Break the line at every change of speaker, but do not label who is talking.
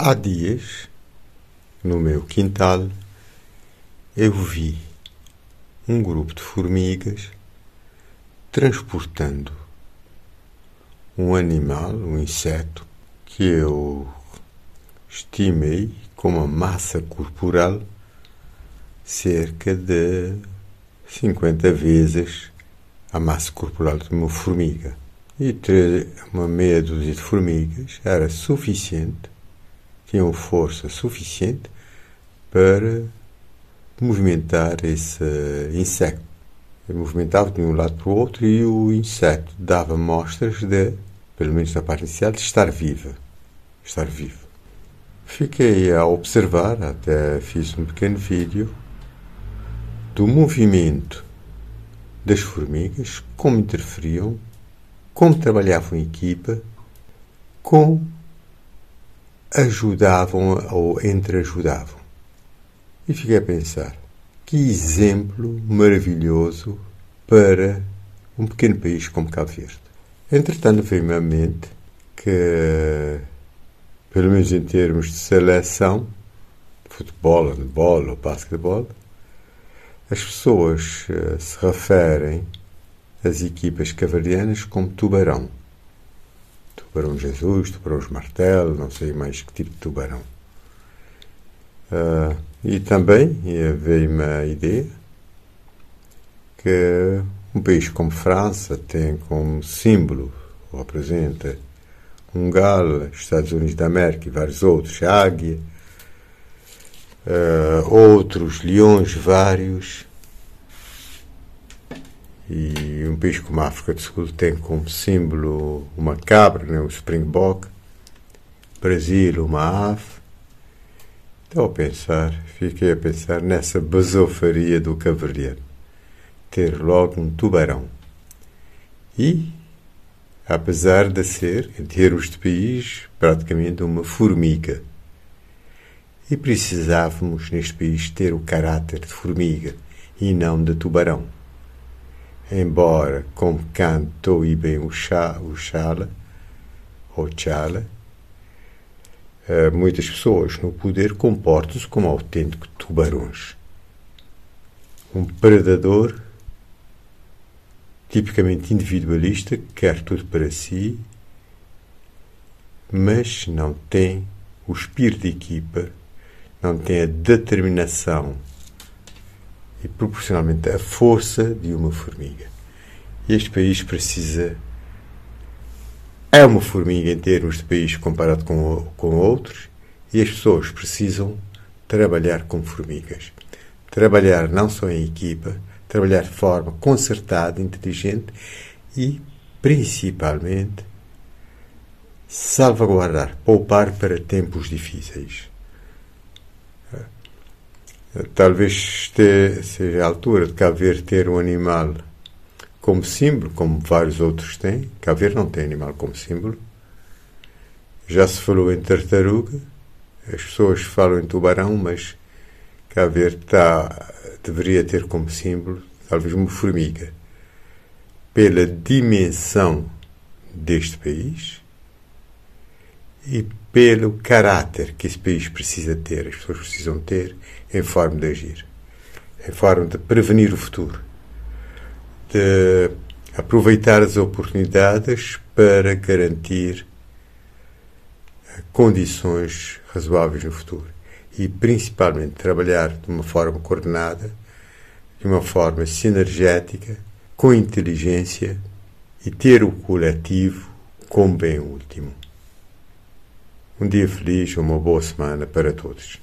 Há dias, no meu quintal, eu vi um grupo de formigas transportando um animal, um inseto, que eu estimei com uma massa corporal cerca de 50 vezes a massa corporal de uma formiga. E ter uma meia dúzia de formigas era suficiente tinham força suficiente para movimentar esse inseto. Ele movimentava de um lado para o outro e o inseto dava mostras de, pelo menos na parte inicial, de estar viva. Estar vivo. Fiquei a observar, até fiz um pequeno vídeo, do movimento das formigas, como interferiam, como trabalhavam em equipa, com ajudavam ou entreajudavam. E fiquei a pensar: que exemplo maravilhoso para um pequeno país como Cabo Verde. Entretanto, veio-me à mente que, pelo menos em termos de seleção, futebol, handebol ou basquetebol, as pessoas uh, se referem às equipas cavalianas como tubarão tubarão Jesus, tubarões martelo, não sei mais que tipo de tubarão. Uh, e também veio-me a ideia que um país como França tem como símbolo, ou apresenta, um galo, Estados Unidos da América e vários outros, águia, uh, outros leões vários, e um país como a África do Sul tem como símbolo uma cabra, né, o springbok. Brasil, uma ave. Então, a pensar, fiquei a pensar nessa basofaria do cavalheiro. Ter logo um tubarão. E, apesar de ser, em termos de país, praticamente uma formiga. E precisávamos, neste país, ter o caráter de formiga e não de tubarão embora como cantou e bem o, chá, o chala, ou chala, uh, muitas pessoas no poder comportam-se como autênticos tubarões. Um predador tipicamente individualista, quer tudo para si, mas não tem o espírito de equipa, não tem a determinação e proporcionalmente a força de uma formiga. Este país precisa. É uma formiga em termos de país comparado com, com outros, e as pessoas precisam trabalhar como formigas. Trabalhar não só em equipa, trabalhar de forma concertada, inteligente e, principalmente, salvaguardar, poupar para tempos difíceis. Talvez seja a altura de Cabo ter um animal como símbolo, como vários outros têm. Cabo não tem animal como símbolo. Já se falou em tartaruga, as pessoas falam em tubarão, mas Cabo tá, deveria ter como símbolo talvez uma formiga. Pela dimensão deste país e pelo caráter que esse país precisa ter, as pessoas precisam ter em forma de agir, em forma de prevenir o futuro, de aproveitar as oportunidades para garantir condições razoáveis no futuro e principalmente trabalhar de uma forma coordenada, de uma forma sinergética, com inteligência e ter o coletivo como bem último. Um dia feliz, uma boa semana para todos.